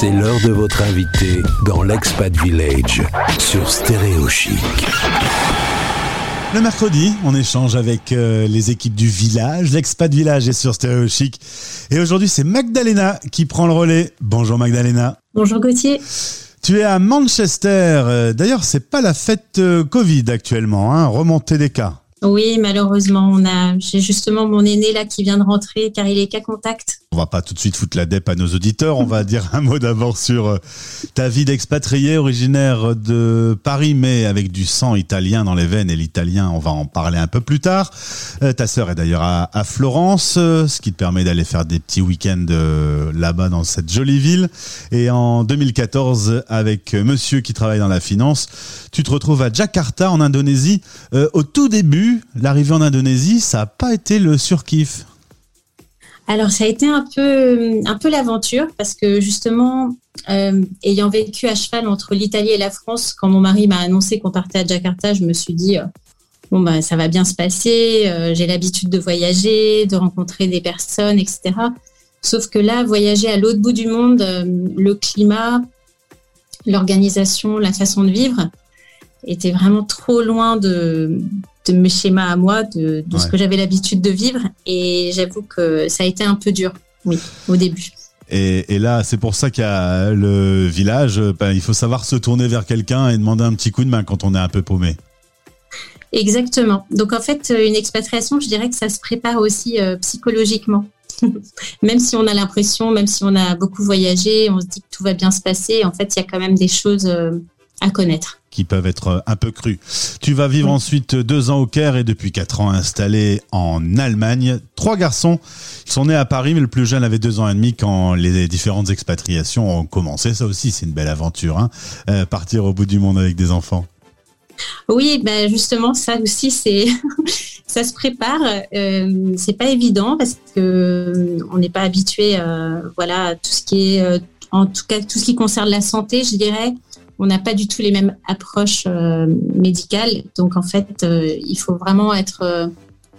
C'est l'heure de votre invité dans l'Expat Village sur Stéréo Chic. Le mercredi, on échange avec euh, les équipes du village. L'expat village est sur Stéréo Chic. Et aujourd'hui, c'est Magdalena qui prend le relais. Bonjour Magdalena. Bonjour Gauthier. Tu es à Manchester. Euh, D'ailleurs, c'est pas la fête euh, Covid actuellement, hein, remontée des cas. Oui, malheureusement, on a, j'ai justement mon aîné là qui vient de rentrer car il est cas contact. On va pas tout de suite foutre la dep à nos auditeurs. On va dire un mot d'abord sur euh, ta vie d'expatrié originaire de Paris, mais avec du sang italien dans les veines. Et l'italien, on va en parler un peu plus tard. Euh, ta sœur est d'ailleurs à, Florence, euh, ce qui te permet d'aller faire des petits week-ends là-bas dans cette jolie ville. Et en 2014, avec monsieur qui travaille dans la finance, tu te retrouves à Jakarta en Indonésie. Au tout début, l'arrivée en Indonésie, ça n'a pas été le surkiff. Alors ça a été un peu, l'aventure parce que justement, euh, ayant vécu à cheval entre l'Italie et la France, quand mon mari m'a annoncé qu'on partait à Jakarta, je me suis dit euh, bon bah ça va bien se passer. euh, J'ai l'habitude de voyager, de rencontrer des personnes, etc. Sauf que là, voyager à l'autre bout du monde, le climat, l'organisation, la façon de vivre était vraiment trop loin de, de mes schémas à moi, de, de ce que j'avais l'habitude de vivre. Et j'avoue que ça a été un peu dur, oui, au début. Et, et là, c'est pour ça qu'il y a le village. Ben, il faut savoir se tourner vers quelqu'un et demander un petit coup de main quand on est un peu paumé. Exactement. Donc en fait, une expatriation, je dirais que ça se prépare aussi euh, psychologiquement. même si on a l'impression, même si on a beaucoup voyagé, on se dit que tout va bien se passer, en fait, il y a quand même des choses euh, à connaître. Qui peuvent être un peu crus. Tu vas vivre ensuite deux ans au Caire et depuis quatre ans installé en Allemagne. Trois garçons, sont nés à Paris, mais le plus jeune avait deux ans et demi quand les différentes expatriations ont commencé. Ça aussi, c'est une belle aventure, hein, euh, partir au bout du monde avec des enfants. Oui, ben justement, ça aussi, c'est ça se prépare. Euh, c'est pas évident parce que euh, on n'est pas habitué, euh, voilà, à tout ce qui est, en tout cas, tout ce qui concerne la santé, je dirais. On n'a pas du tout les mêmes approches euh, médicales, donc en fait, euh, il faut vraiment être euh,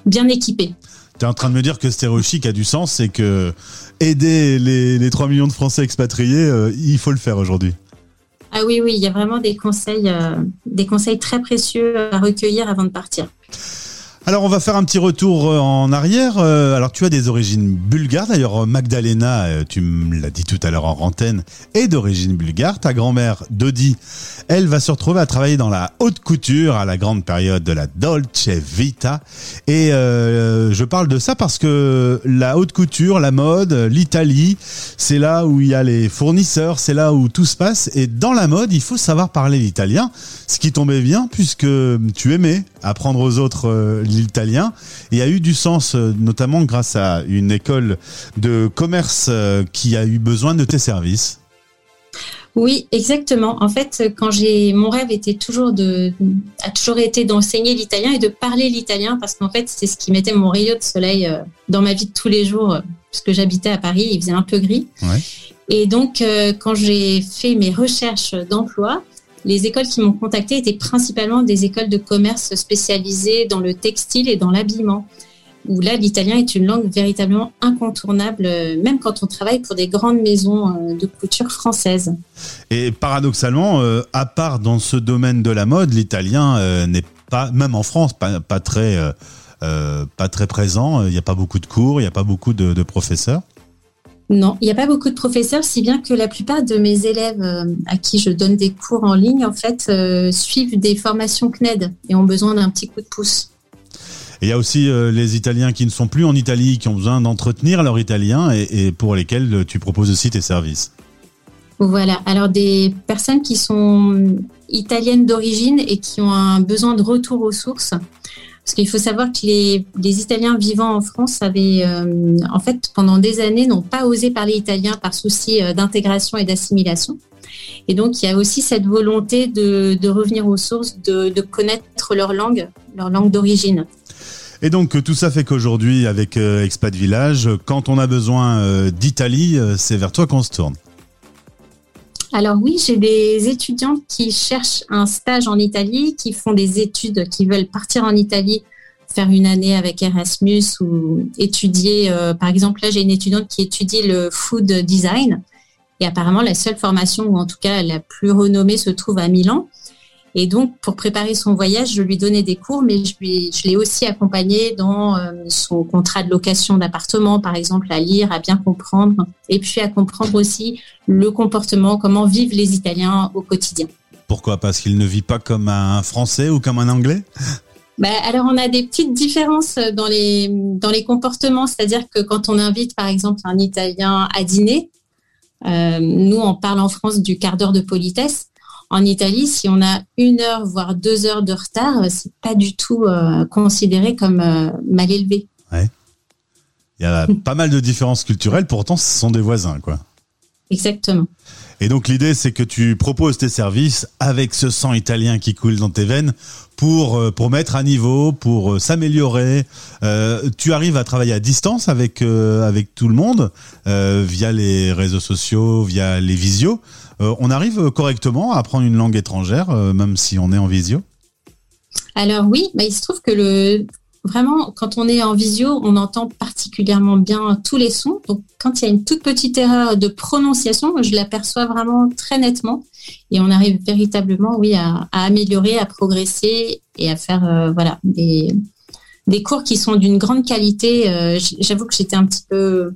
bien équipé. Tu es en train de me dire que Stéréo Chic a du sens, c'est que aider les, les 3 millions de Français expatriés, il faut le faire aujourd'hui. Ah oui, oui, il y a vraiment des conseils, des conseils très précieux à recueillir avant de partir. Alors on va faire un petit retour euh, en arrière. Euh, Alors tu as des origines bulgares. D'ailleurs Magdalena, euh, tu me l'as dit tout à l'heure en antenne, est d'origine bulgare. Ta grand-mère Dodi, elle va se retrouver à travailler dans la haute couture à la grande période de la Dolce Vita. Et je parle de ça parce que la haute couture, la mode, l'Italie, c'est là où il y a les fournisseurs, c'est là où tout se passe. Et dans la mode, il faut savoir parler l'italien, ce qui tombait bien puisque tu aimais apprendre aux autres euh, l'italien et a eu du sens, euh, notamment grâce à une école de commerce euh, qui a eu besoin de tes services. Oui, exactement. En fait, quand j'ai mon rêve était toujours de a toujours été d'enseigner l'italien et de parler l'italien parce qu'en fait, c'est ce qui mettait mon rayon de soleil euh, dans ma vie de tous les jours puisque j'habitais à Paris, il faisait un peu gris. Ouais. Et donc quand j'ai fait mes recherches d'emploi, les écoles qui m'ont contacté étaient principalement des écoles de commerce spécialisées dans le textile et dans l'habillement. Où là, l'italien est une langue véritablement incontournable, euh, même quand on travaille pour des grandes maisons euh, de couture françaises. Et paradoxalement, euh, à part dans ce domaine de la mode, l'italien n'est pas, même en France, pas, très, présent. Il n'y a pas beaucoup de cours, il n'y a pas beaucoup de professeurs. Non, il n'y a pas beaucoup de professeurs, si bien que la plupart de mes élèves euh, à qui je donne des cours en ligne, en fait, euh, suivent des formations CNED et ont besoin d'un petit coup de pouce. Et il y a aussi euh, les Italiens qui ne sont plus en Italie, qui ont besoin d'entretenir leur italien et, et pour lesquels tu proposes aussi tes services. Voilà. Alors des personnes qui sont italiennes d'origine et qui ont un besoin de retour aux sources. Parce qu'il faut savoir que les, Italiens vivant en France avaient, euh, en fait, pendant des années, n'ont pas osé parler italien par souci euh, d'intégration et d'assimilation. Et donc, il y a aussi cette volonté de, revenir aux sources, de, connaître leur langue, leur langue d'origine. Et donc tout ça fait qu'aujourd'hui, avec euh, Expat Village, quand on a besoin d'Italie, c'est vers toi qu'on se tourne. Alors oui, j'ai des étudiantes qui cherchent un stage en Italie, qui font des études, qui veulent partir en Italie, faire une année avec Erasmus ou étudier. euh, par exemple, là, j'ai une étudiante qui étudie le food design Et apparemment, la seule formation, ou en tout cas la plus renommée, se trouve à Milan. Et donc, pour préparer son voyage, je lui donnais des cours, mais je, je l'ai aussi accompagné dans euh, son contrat de location d'appartement, par exemple, à lire, à bien comprendre, et puis à comprendre aussi le comportement, comment vivent les Italiens au quotidien. Pourquoi? Parce qu'il ne vit pas comme un Français ou comme un Anglais? Bah, alors, on a des petites différences dans les, dans les comportements, c'est-à-dire que quand on invite, par exemple, un Italien à dîner, euh, nous, on parle en France du quart d'heure de politesse. En Italie, si on a une heure, voire deux heures de retard, c'est pas du tout euh, considéré comme euh, mal élevé. Il y a pas mal de différences culturelles, pourtant ce sont des voisins, quoi. Exactement. Et donc l'idée, c'est que tu proposes tes services avec ce sang italien qui coule dans tes veines pour euh, pour mettre à niveau, pour s'améliorer. Euh, tu arrives à travailler à distance avec avec tout le monde euh, via les réseaux sociaux, via les visios. Euh, on arrive correctement à apprendre une langue étrangère, euh, même si on est en visio? Alors oui, bah, il se trouve que le vraiment, quand on est en visio, on entend particulièrement bien tous les sons. Donc, quand il y a une toute petite erreur de prononciation, je l'aperçois vraiment très nettement. Et on arrive véritablement, oui, à, améliorer, à progresser et à faire, euh, voilà, des, des cours qui sont d'une grande qualité. J'avoue que j'étais un petit peu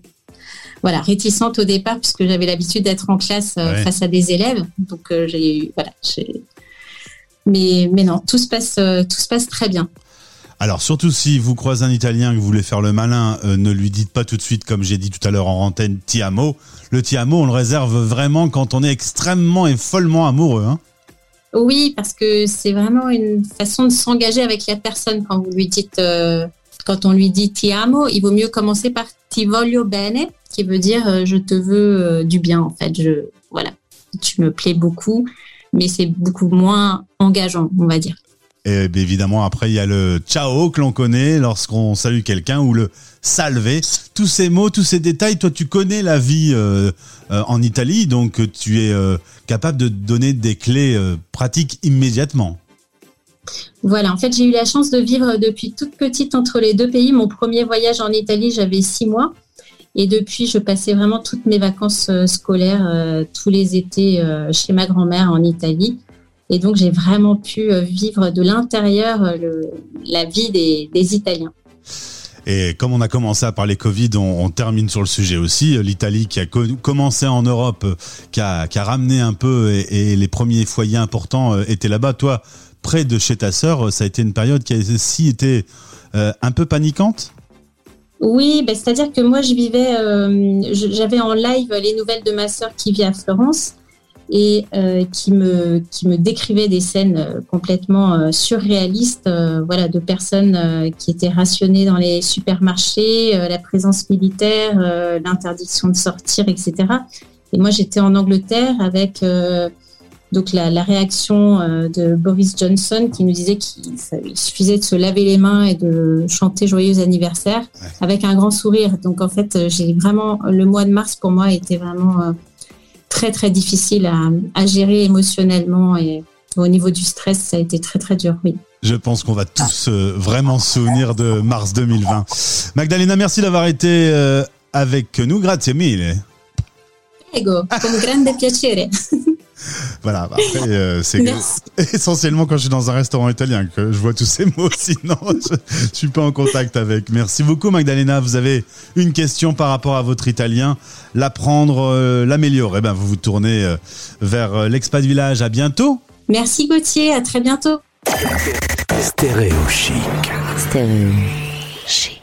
voilà, réticente au départ puisque j'avais l'habitude d'être en classe euh, face à des élèves. Donc euh, j'ai voilà, mais mais non, tout se passe euh, tout se passe très bien. Alors surtout si vous croisez un Italien que vous voulez faire le malin, ne lui dites pas tout de suite, comme j'ai dit tout à l'heure en antenne, ti amo. Le ti amo, on le réserve vraiment quand on est extrêmement et follement amoureux. Hein oui, parce que c'est vraiment une façon de s'engager avec la personne quand vous lui dites, quand on lui dit ti amo, il vaut mieux commencer par ti voglio bene, qui veut dire euh, je te veux euh, du bien en fait. Je voilà, tu me plais beaucoup, mais c'est beaucoup moins engageant, on va dire. Et évidemment, après, il y a le ciao que l'on connaît lorsqu'on salue quelqu'un ou le salve. Tous ces mots, tous ces détails, toi, tu connais la vie euh, en Italie, donc tu es capable de donner des clés pratiques immédiatement. Voilà, en fait, j'ai eu la chance de vivre depuis toute petite entre les deux pays. Mon premier voyage en Italie, j'avais six mois. Et depuis, je passais vraiment toutes mes vacances euh, scolaires, euh, tous les étés euh, chez ma grand-mère en Italie. Et donc, j'ai vraiment pu vivre de l'intérieur la vie des, Italiens. Et comme on a commencé à parler Covid, on, termine sur le sujet aussi. L'Italie qui a commencé en Europe, qui a, ramené un peu, et, les premiers foyers importants étaient là-bas. Toi, près de chez ta sœur, ça a été une période qui a aussi été un peu paniquante? Oui, ben, c'est-à-dire que moi, je vivais, euh, j'avais en live les nouvelles de ma sœur qui vit à Florence et euh, qui me qui me décrivait des scènes euh, complètement surréalistes, voilà, de personnes qui étaient rationnées dans les supermarchés, la présence militaire, l'interdiction de sortir, etc. Et moi, j'étais en Angleterre avec donc la, réaction euh, de Boris Johnson qui nous disait qu'il suffisait de se laver les mains et de chanter joyeux anniversaire avec un grand sourire. Donc en fait, euh, j'ai vraiment le mois de mars pour moi était vraiment euh, très très difficile à, gérer émotionnellement et au niveau du stress, ça a été très très dur. Oui. Je pense qu'on va tous vraiment se souvenir de mars 2020. Magdalena, merci d'avoir été avec nous. Grazie mille. Prego, con grande piacere. Voilà, bah, après, euh, c'est essentiellement quand je suis dans un restaurant italien que je vois tous ces mots, sinon je, je suis pas en contact avec. Merci beaucoup Magdalena, vous avez une question par rapport à votre italien, l'apprendre, euh, l'améliorer, eh ben, vous vous tournez euh, vers l'expat village, à bientôt. Merci Gauthier, à très bientôt. Stéréo chic. Stéréo chic.